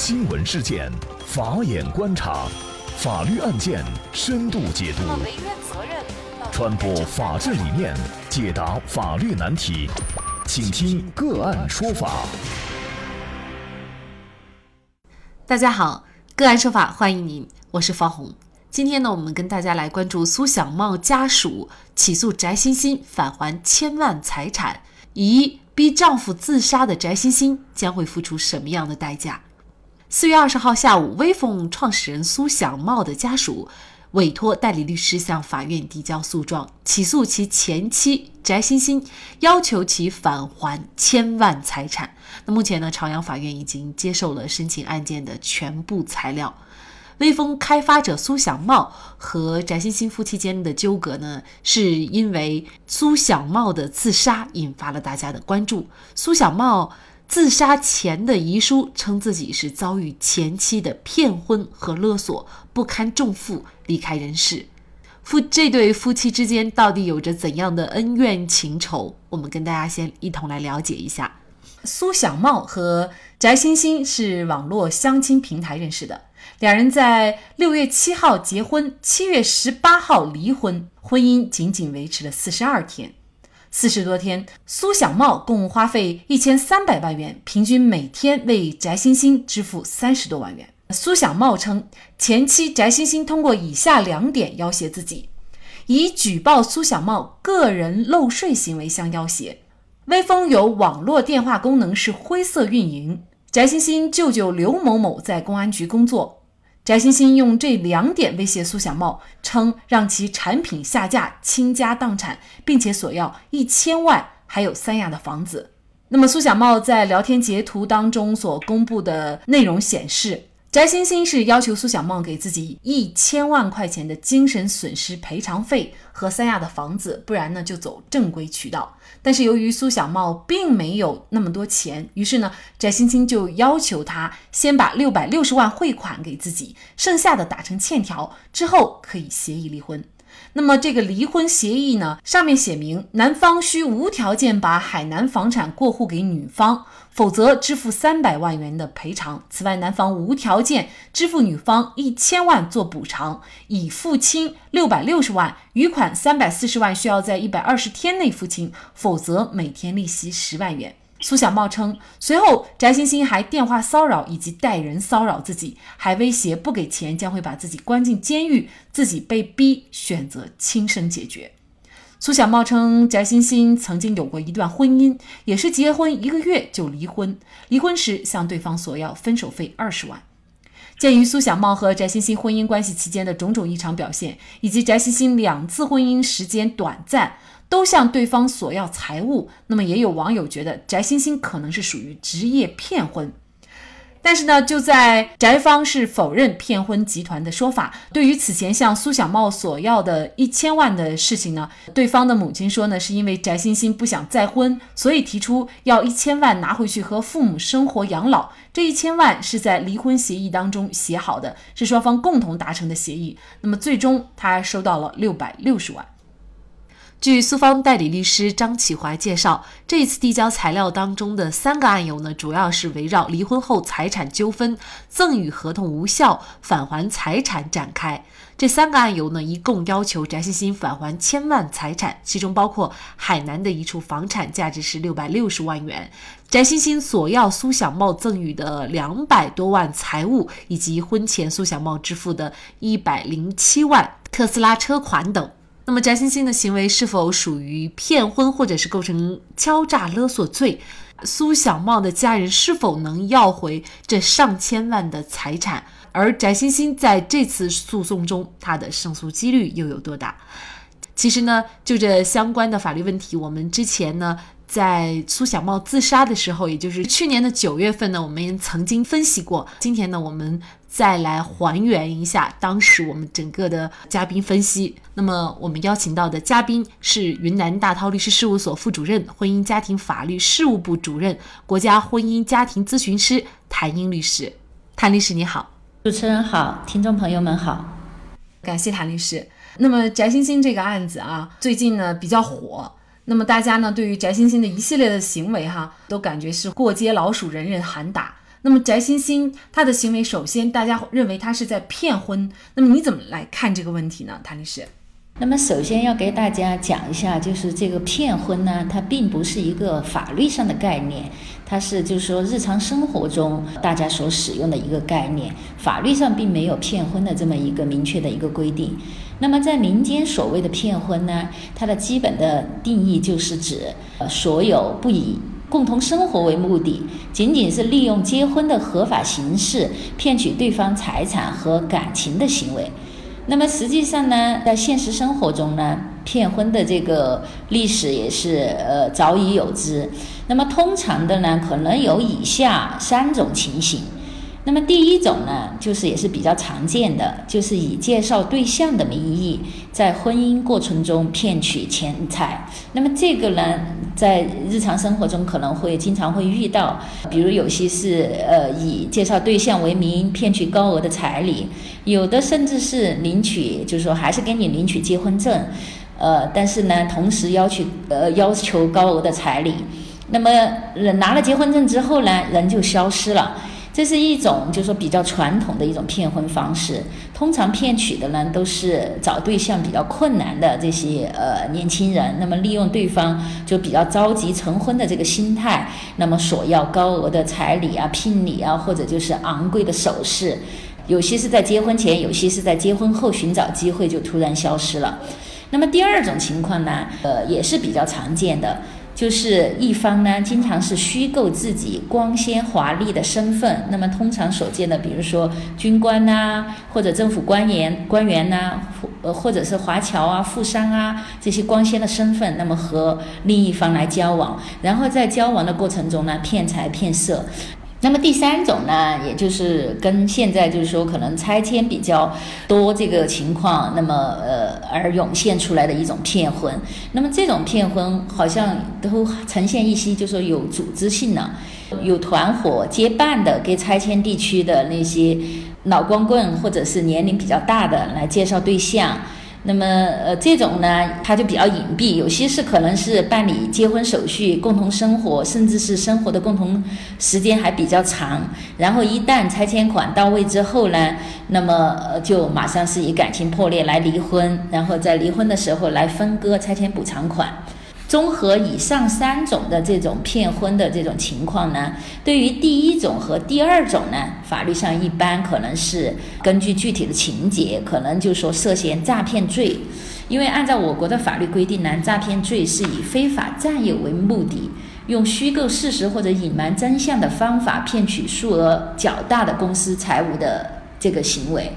新闻事件，法眼观察，法律案件深度解读，传播法治理念，解答法律难题，请听个案说法。大家好，个案说法欢迎您，我是方红。今天呢，我们跟大家来关注苏小茂家属起诉翟欣欣返还千万财产，疑逼丈夫自杀的翟欣欣将会付出什么样的代价？四月二十号下午，微风创始人苏小茂的家属委托代理律师向法院递交诉状，起诉其前妻翟欣欣，要求其返还千万财产。那目前呢，朝阳法院已经接受了申请案件的全部材料。微风开发者苏小茂和翟欣欣夫妻间的纠葛呢，是因为苏小茂的自杀引发了大家的关注。苏小茂。自杀前的遗书称自己是遭遇前妻的骗婚和勒索，不堪重负离开人世。夫这对夫妻之间到底有着怎样的恩怨情仇？我们跟大家先一同来了解一下。苏小茂和翟欣欣是网络相亲平台认识的，两人在六月七号结婚，七月十八号离婚，婚姻仅仅维持了四十二天。四十多天，苏小茂共花费一千三百万元，平均每天为翟欣欣支付三十多万元。苏小茂称，前期翟欣欣通过以下两点要挟自己：以举报苏小茂个人漏税行为相要挟。微风有网络电话功能是灰色运营，翟欣欣舅舅刘某某在公安局工作。翟欣欣用这两点威胁苏小茂，称让其产品下架、倾家荡产，并且索要一千万，还有三亚的房子。那么，苏小茂在聊天截图当中所公布的内容显示。翟欣欣是要求苏小茂给自己一千万块钱的精神损失赔偿费和三亚的房子，不然呢就走正规渠道。但是由于苏小茂并没有那么多钱，于是呢，翟欣欣就要求他先把六百六十万汇款给自己，剩下的打成欠条，之后可以协议离婚。那么这个离婚协议呢，上面写明男方需无条件把海南房产过户给女方，否则支付三百万元的赔偿。此外，男方无条件支付女方一千万做补偿，已付清六百六十万，余款三百四十万需要在一百二十天内付清，否则每天利息十万元。苏小茂称，随后翟欣欣还电话骚扰以及带人骚扰自己，还威胁不给钱将会把自己关进监狱，自己被逼选择轻生解决。苏小茂称，翟欣欣曾经有过一段婚姻，也是结婚一个月就离婚，离婚时向对方索要分手费二十万。鉴于苏小茂和翟欣欣婚姻关系期间的种种异常表现，以及翟欣欣两次婚姻时间短暂。都向对方索要财物，那么也有网友觉得翟欣欣可能是属于职业骗婚，但是呢，就在翟方是否认骗婚集团的说法。对于此前向苏小茂索要的一千万的事情呢，对方的母亲说呢，是因为翟欣欣不想再婚，所以提出要一千万拿回去和父母生活养老。这一千万是在离婚协议当中写好的，是双方共同达成的协议。那么最终他收到了六百六十万。据苏方代理律师张启怀介绍，这一次递交材料当中的三个案由呢，主要是围绕离婚后财产纠纷、赠与合同无效、返还财产展开。这三个案由呢，一共要求翟欣欣返还千万财产，其中包括海南的一处房产，价值是六百六十万元；翟欣欣索要苏小茂赠与的两百多万财物，以及婚前苏小茂支付的一百零七万特斯拉车款等。那么翟欣欣的行为是否属于骗婚，或者是构成敲诈勒索罪？苏小茂的家人是否能要回这上千万的财产？而翟欣欣在这次诉讼中，他的胜诉几率又有多大？其实呢，就这相关的法律问题，我们之前呢。在苏小茂自杀的时候，也就是去年的九月份呢，我们也曾经分析过。今天呢，我们再来还原一下当时我们整个的嘉宾分析。那么，我们邀请到的嘉宾是云南大韬律师事务所副主任、婚姻家庭法律事务部主任、国家婚姻家庭咨询师谭英律师。谭律师你好，主持人好，听众朋友们好，感谢谭律师。那么翟欣欣这个案子啊，最近呢比较火。那么大家呢，对于翟欣欣的一系列的行为，哈，都感觉是过街老鼠，人人喊打。那么翟欣欣她的行为，首先大家认为她是在骗婚，那么你怎么来看这个问题呢，谭律师？那么首先要给大家讲一下，就是这个骗婚呢，它并不是一个法律上的概念，它是就是说日常生活中大家所使用的一个概念，法律上并没有骗婚的这么一个明确的一个规定。那么在民间所谓的骗婚呢，它的基本的定义就是指所有不以共同生活为目的，仅仅是利用结婚的合法形式骗取对方财产和感情的行为。那么实际上呢，在现实生活中呢，骗婚的这个历史也是呃早已有之。那么通常的呢，可能有以下三种情形。那么第一种呢，就是也是比较常见的，就是以介绍对象的名义，在婚姻过程中骗取钱财。那么这个呢，在日常生活中可能会经常会遇到，比如有些是呃以介绍对象为名骗取高额的彩礼，有的甚至是领取，就是说还是给你领取结婚证，呃，但是呢，同时要求呃要求高额的彩礼。那么人拿了结婚证之后呢，人就消失了。这是一种，就是说比较传统的一种骗婚方式。通常骗取的呢，都是找对象比较困难的这些呃年轻人。那么利用对方就比较着急成婚的这个心态，那么索要高额的彩礼啊、聘礼啊，或者就是昂贵的首饰。有些是在结婚前，有些是在结婚后寻找机会就突然消失了。那么第二种情况呢，呃，也是比较常见的。就是一方呢，经常是虚构自己光鲜华丽的身份。那么通常所见的，比如说军官呐，或者政府官员官员呐，呃，或者是华侨啊、富商啊这些光鲜的身份，那么和另一方来交往，然后在交往的过程中呢，骗财骗色。那么第三种呢，也就是跟现在就是说可能拆迁比较多这个情况，那么呃而涌现出来的一种骗婚。那么这种骗婚好像都呈现一些就是说有组织性的，有团伙结伴的给拆迁地区的那些老光棍或者是年龄比较大的来介绍对象。那么，呃，这种呢，它就比较隐蔽，有些是可能是办理结婚手续、共同生活，甚至是生活的共同时间还比较长。然后一旦拆迁款到位之后呢，那么呃就马上是以感情破裂来离婚，然后在离婚的时候来分割拆迁补偿款。综合以上三种的这种骗婚的这种情况呢，对于第一种和第二种呢，法律上一般可能是根据具体的情节，可能就说涉嫌诈骗罪，因为按照我国的法律规定呢，诈骗罪是以非法占有为目的，用虚构事实或者隐瞒真相的方法骗取数额较大的公司财物的这个行为。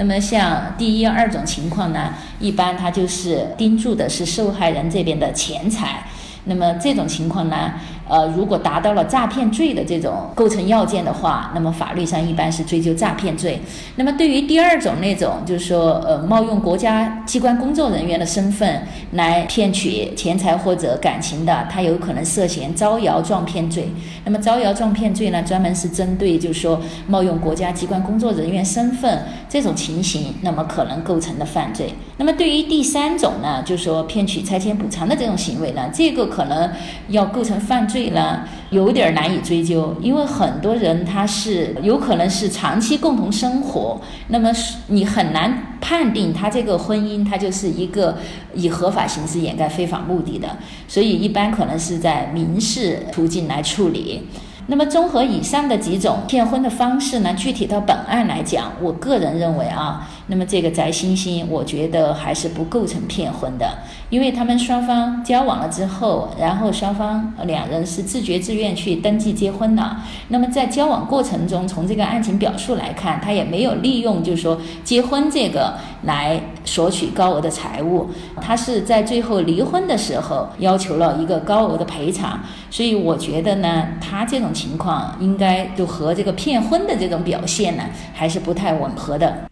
那么像第一、二种情况呢，一般他就是盯住的是受害人这边的钱财。那么这种情况呢？呃，如果达到了诈骗罪的这种构成要件的话，那么法律上一般是追究诈骗罪。那么对于第二种那种，就是说，呃，冒用国家机关工作人员的身份来骗取钱财或者感情的，他有可能涉嫌招摇撞骗罪。那么招摇撞骗罪呢，专门是针对就是说冒用国家机关工作人员身份这种情形，那么可能构成的犯罪。那么对于第三种呢，就是说骗取拆迁补偿的这种行为呢，这个可能要构成犯罪。所以呢，有点难以追究，因为很多人他是有可能是长期共同生活，那么你很难判定他这个婚姻他就是一个以合法形式掩盖非法目的的，所以一般可能是在民事途径来处理。那么综合以上的几种骗婚的方式呢，具体到本案来讲，我个人认为啊，那么这个翟星星，我觉得还是不构成骗婚的。因为他们双方交往了之后，然后双方两人是自觉自愿去登记结婚的。那么在交往过程中，从这个案情表述来看，他也没有利用就是说结婚这个来索取高额的财物。他是在最后离婚的时候要求了一个高额的赔偿。所以我觉得呢，他这种情况应该就和这个骗婚的这种表现呢，还是不太吻合的。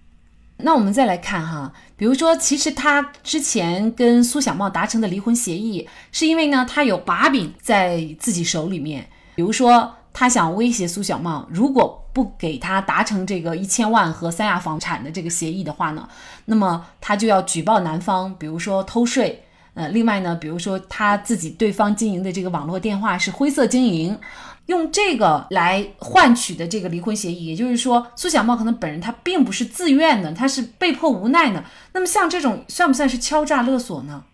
那我们再来看哈，比如说，其实他之前跟苏小茂达成的离婚协议，是因为呢，他有把柄在自己手里面。比如说，他想威胁苏小茂，如果不给他达成这个一千万和三亚房产的这个协议的话呢，那么他就要举报男方，比如说偷税。呃，另外呢，比如说他自己对方经营的这个网络电话是灰色经营。用这个来换取的这个离婚协议，也就是说，苏小茂可能本人他并不是自愿的，他是被迫无奈的。那么像这种算不算是敲诈勒索呢？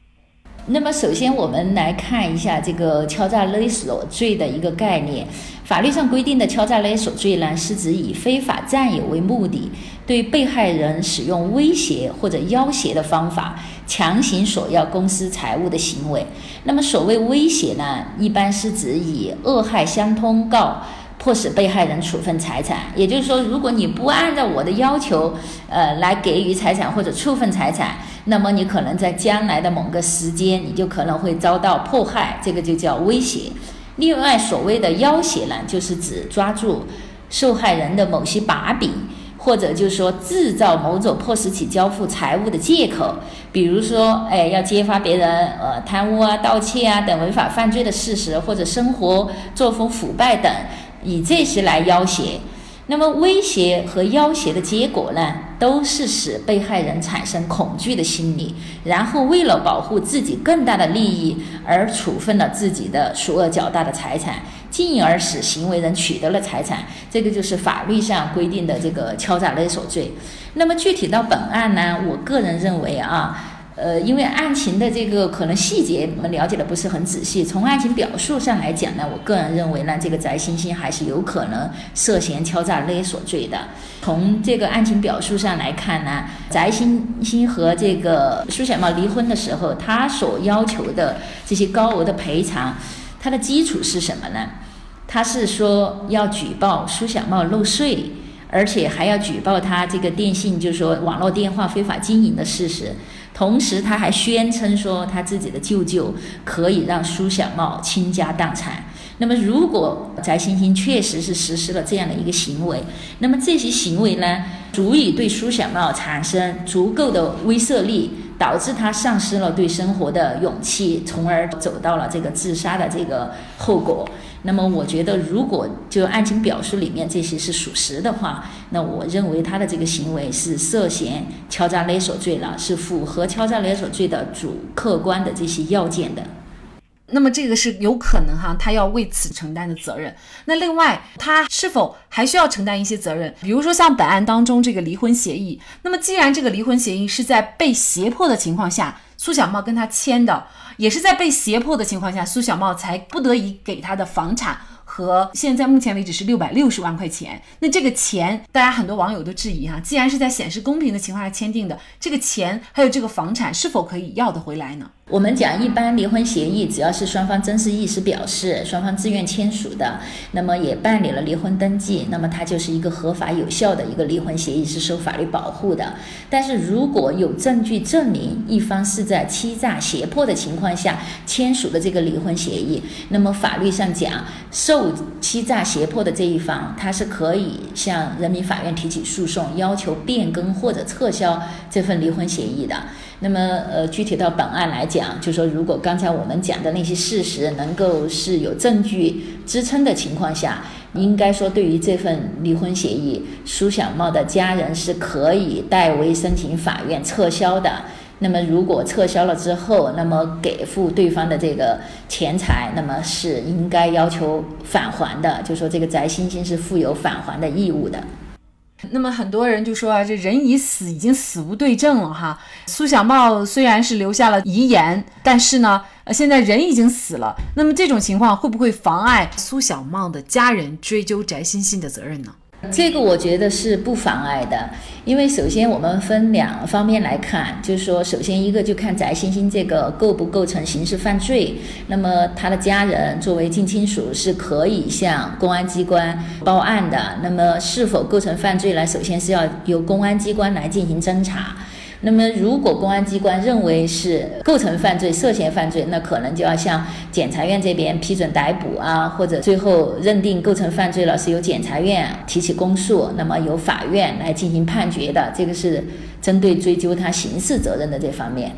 那么首先我们来看一下这个敲诈勒索罪的一个概念。法律上规定的敲诈勒索罪呢，是指以非法占有为目的，对被害人使用威胁或者要挟的方法，强行索要公司财物的行为。那么所谓威胁呢，一般是指以恶害相通告，迫使被害人处分财产。也就是说，如果你不按照我的要求，呃，来给予财产或者处分财产，那么你可能在将来的某个时间，你就可能会遭到迫害，这个就叫威胁。另外，所谓的要挟呢，就是指抓住受害人的某些把柄，或者就是说制造某种迫使其交付财物的借口，比如说，哎，要揭发别人呃贪污啊、盗窃啊等违法犯罪的事实，或者生活作风腐败等，以这些来要挟。那么威胁和要挟的结果呢，都是使被害人产生恐惧的心理，然后为了保护自己更大的利益而处分了自己的数额较大的财产，进而使行为人取得了财产。这个就是法律上规定的这个敲诈勒索罪。那么具体到本案呢，我个人认为啊。呃，因为案情的这个可能细节我们了解的不是很仔细，从案情表述上来讲呢，我个人认为呢，这个翟欣欣还是有可能涉嫌敲诈勒索罪的。从这个案情表述上来看呢，翟欣欣和这个苏小茂离婚的时候，他所要求的这些高额的赔偿，它的基础是什么呢？他是说要举报苏小茂漏税，而且还要举报他这个电信，就是说网络电话非法经营的事实。同时，他还宣称说他自己的舅舅可以让苏小茂倾家荡产。那么，如果翟欣欣确实是实施了这样的一个行为，那么这些行为呢，足以对苏小茂产生足够的威慑力，导致他丧失了对生活的勇气，从而走到了这个自杀的这个后果。那么，我觉得，如果就案情表述里面这些是属实的话，那我认为他的这个行为是涉嫌敲诈勒索罪了，是符合敲诈勒索罪的主客观的这些要件的。那么，这个是有可能哈，他要为此承担的责任。那另外，他是否还需要承担一些责任？比如说，像本案当中这个离婚协议，那么既然这个离婚协议是在被胁迫的情况下，苏小茂跟他签的。也是在被胁迫的情况下，苏小茂才不得已给他的房产和现在目前为止是六百六十万块钱。那这个钱，大家很多网友都质疑哈，既然是在显示公平的情况下签订的，这个钱还有这个房产是否可以要得回来呢？我们讲，一般离婚协议只要是双方真实意思表示，双方自愿签署的，那么也办理了离婚登记，那么它就是一个合法有效的一个离婚协议，是受法律保护的。但是如果有证据证明一方是在欺诈胁迫的情况下签署的这个离婚协议，那么法律上讲，受欺诈胁迫的这一方，他是可以向人民法院提起诉讼，要求变更或者撤销这份离婚协议的。那么，呃，具体到本案来讲，就说如果刚才我们讲的那些事实能够是有证据支撑的情况下，应该说对于这份离婚协议，苏小茂的家人是可以代为申请法院撤销的。那么，如果撤销了之后，那么给付对方的这个钱财，那么是应该要求返还的，就说这个翟欣欣是负有返还的义务的。那么很多人就说啊，这人已死，已经死无对证了哈。苏小茂虽然是留下了遗言，但是呢，呃，现在人已经死了。那么这种情况会不会妨碍苏小茂的家人追究翟欣欣的责任呢？这个我觉得是不妨碍的，因为首先我们分两方面来看，就是说，首先一个就看翟欣欣这个构不构成刑事犯罪，那么他的家人作为近亲属是可以向公安机关报案的，那么是否构成犯罪呢？首先是要由公安机关来进行侦查。那么，如果公安机关认为是构成犯罪、涉嫌犯罪，那可能就要向检察院这边批准逮捕啊，或者最后认定构成犯罪了，是由检察院提起公诉，那么由法院来进行判决的。这个是针对追究他刑事责任的这方面。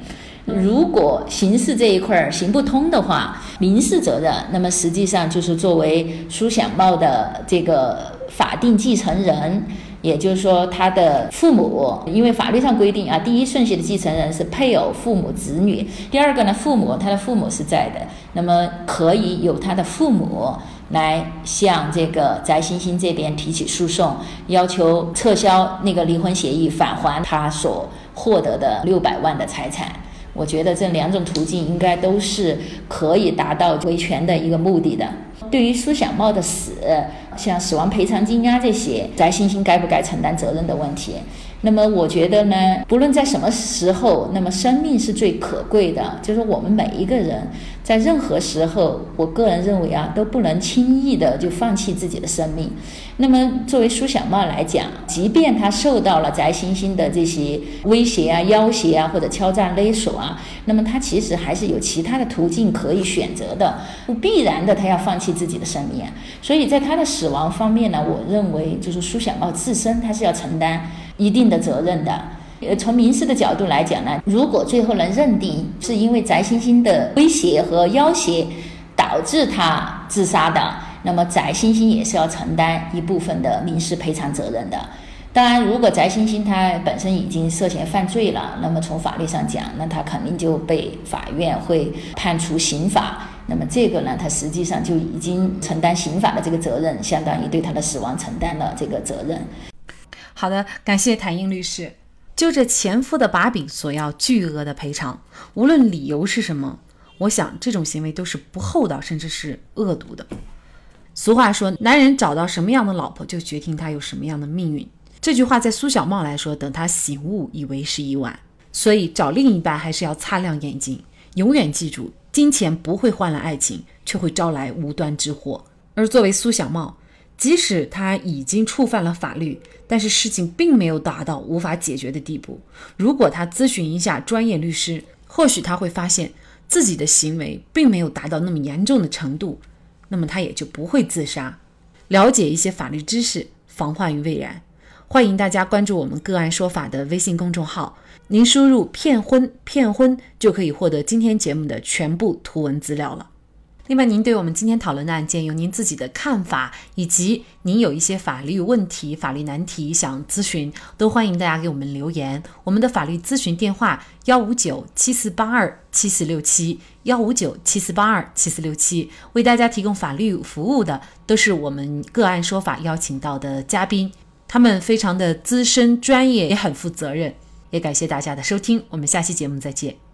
如果刑事这一块儿行不通的话，民事责任，那么实际上就是作为苏小茂的这个法定继承人。也就是说，他的父母，因为法律上规定啊，第一顺序的继承人是配偶、父母、子女。第二个呢，父母他的父母是在的，那么可以由他的父母来向这个翟欣欣这边提起诉讼，要求撤销那个离婚协议，返还他所获得的六百万的财产。我觉得这两种途径应该都是可以达到维权的一个目的的。对于苏小茂的死，像死亡赔偿金呀这些，翟欣欣该不该承担责任的问题。那么我觉得呢，不论在什么时候，那么生命是最可贵的。就是我们每一个人在任何时候，我个人认为啊，都不能轻易的就放弃自己的生命。那么作为苏小茂来讲，即便他受到了翟欣欣的这些威胁啊、要挟啊，或者敲诈勒索啊，那么他其实还是有其他的途径可以选择的，不必然的他要放弃自己的生命。所以在他的死亡方面呢，我认为就是苏小茂自身他是要承担。一定的责任的，呃，从民事的角度来讲呢，如果最后能认定是因为翟欣欣的威胁和要挟导致他自杀的，那么翟欣欣也是要承担一部分的民事赔偿责任的。当然，如果翟欣欣他本身已经涉嫌犯罪了，那么从法律上讲，那他肯定就被法院会判处刑法。那么这个呢，他实际上就已经承担刑法的这个责任，相当于对他的死亡承担了这个责任。好的，感谢谭英律师。就这前夫的把柄索要巨额的赔偿，无论理由是什么，我想这种行为都是不厚道，甚至是恶毒的。俗话说，男人找到什么样的老婆，就决定他有什么样的命运。这句话在苏小茂来说，等他醒悟，已为时已晚。所以找另一半还是要擦亮眼睛，永远记住，金钱不会换来爱情，却会招来无端之祸。而作为苏小茂，即使他已经触犯了法律，但是事情并没有达到无法解决的地步。如果他咨询一下专业律师，或许他会发现自己的行为并没有达到那么严重的程度，那么他也就不会自杀。了解一些法律知识，防患于未然。欢迎大家关注我们个案说法的微信公众号，您输入“骗婚”骗婚就可以获得今天节目的全部图文资料了。另外，您对我们今天讨论的案件有您自己的看法，以及您有一些法律问题、法律难题想咨询，都欢迎大家给我们留言。我们的法律咨询电话：幺五九七四八二七四六七，幺五九七四八二七四六七。为大家提供法律服务的都是我们个案说法邀请到的嘉宾，他们非常的资深、专业，也很负责任。也感谢大家的收听，我们下期节目再见。